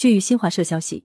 据新华社消息，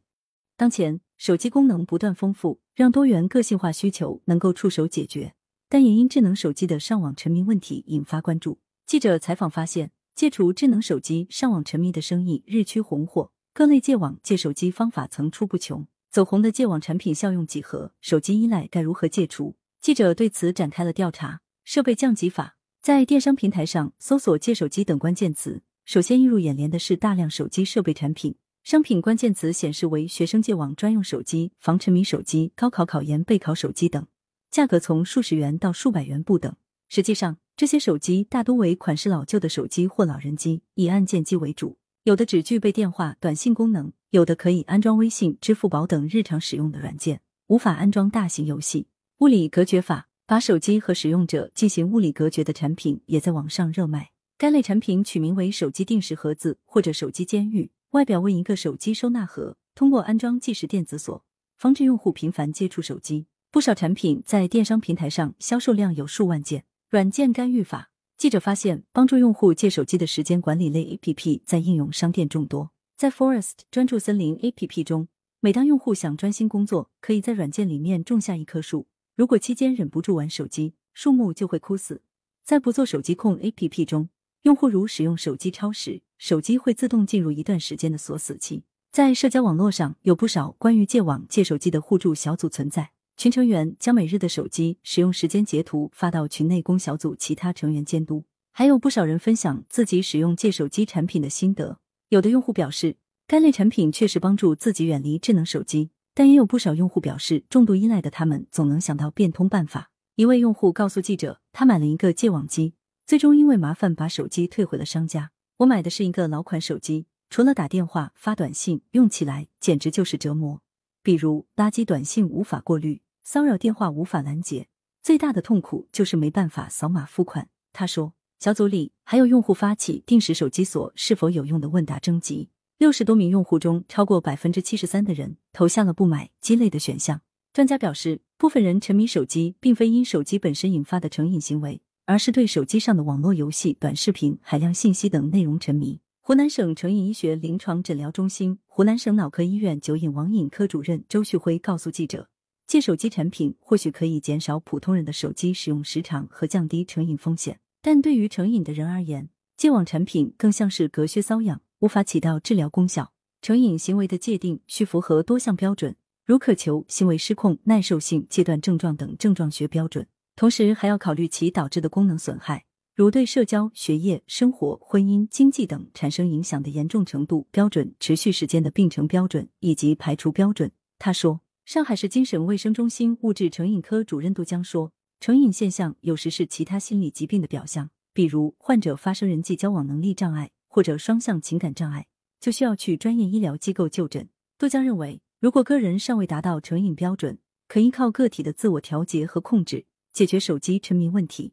当前手机功能不断丰富，让多元个性化需求能够触手解决，但也因智能手机的上网沉迷问题引发关注。记者采访发现，戒除智能手机上网沉迷的生意日趋红火，各类戒网戒手机方法层出不穷。走红的戒网产品效用几何？手机依赖该如何戒除？记者对此展开了调查。设备降级法，在电商平台上搜索“戒手机”等关键词，首先映入眼帘的是大量手机设备产品。商品关键词显示为学生戒网专用手机、防沉迷手机、高考考研备考手机等，价格从数十元到数百元不等。实际上，这些手机大多为款式老旧的手机或老人机，以按键机为主，有的只具备电话、短信功能，有的可以安装微信、支付宝等日常使用的软件，无法安装大型游戏。物理隔绝法，把手机和使用者进行物理隔绝的产品也在网上热卖。该类产品取名为“手机定时盒子”或者“手机监狱”。外表为一个手机收纳盒，通过安装计时电子锁，防止用户频繁接触手机。不少产品在电商平台上销售量有数万件。软件干预法，记者发现，帮助用户戒手机的时间管理类 A P P 在应用商店众多。在 Forest 专注森林 A P P 中，每当用户想专心工作，可以在软件里面种下一棵树。如果期间忍不住玩手机，树木就会枯死。在不做手机控 A P P 中，用户如使用手机超时。手机会自动进入一段时间的锁死期。在社交网络上，有不少关于戒网戒手机的互助小组存在，群成员将每日的手机使用时间截图发到群内，供小组其他成员监督。还有不少人分享自己使用戒手机产品的心得。有的用户表示，该类产品确实帮助自己远离智能手机，但也有不少用户表示，重度依赖的他们总能想到变通办法。一位用户告诉记者，他买了一个戒网机，最终因为麻烦把手机退回了商家。我买的是一个老款手机，除了打电话、发短信，用起来简直就是折磨。比如垃圾短信无法过滤，骚扰电话无法拦截，最大的痛苦就是没办法扫码付款。他说，小组里还有用户发起定时手机锁是否有用的问答征集，六十多名用户中，超过百分之七十三的人投下了不买鸡肋的选项。专家表示，部分人沉迷手机，并非因手机本身引发的成瘾行为。而是对手机上的网络游戏、短视频、海量信息等内容沉迷。湖南省成瘾医学临床诊疗中心、湖南省脑科医院酒瘾网瘾科主任周旭辉告诉记者：“戒手机产品或许可以减少普通人的手机使用时长和降低成瘾风险，但对于成瘾的人而言，戒网产品更像是隔靴搔痒，无法起到治疗功效。成瘾行为的界定需符合多项标准，如渴求、行为失控、耐受性、戒断症状等症状学标准。”同时还要考虑其导致的功能损害，如对社交、学业、生活、婚姻、经济等产生影响的严重程度标准、持续时间的病程标准以及排除标准。他说，上海市精神卫生中心物质成瘾科主任杜江说，成瘾现象有时是其他心理疾病的表象，比如患者发生人际交往能力障碍或者双向情感障碍，就需要去专业医疗机构就诊。杜江认为，如果个人尚未达到成瘾标准，可依靠个体的自我调节和控制。解决手机沉迷问题。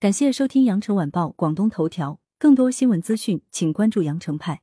感谢收听羊城晚报广东头条，更多新闻资讯，请关注羊城派。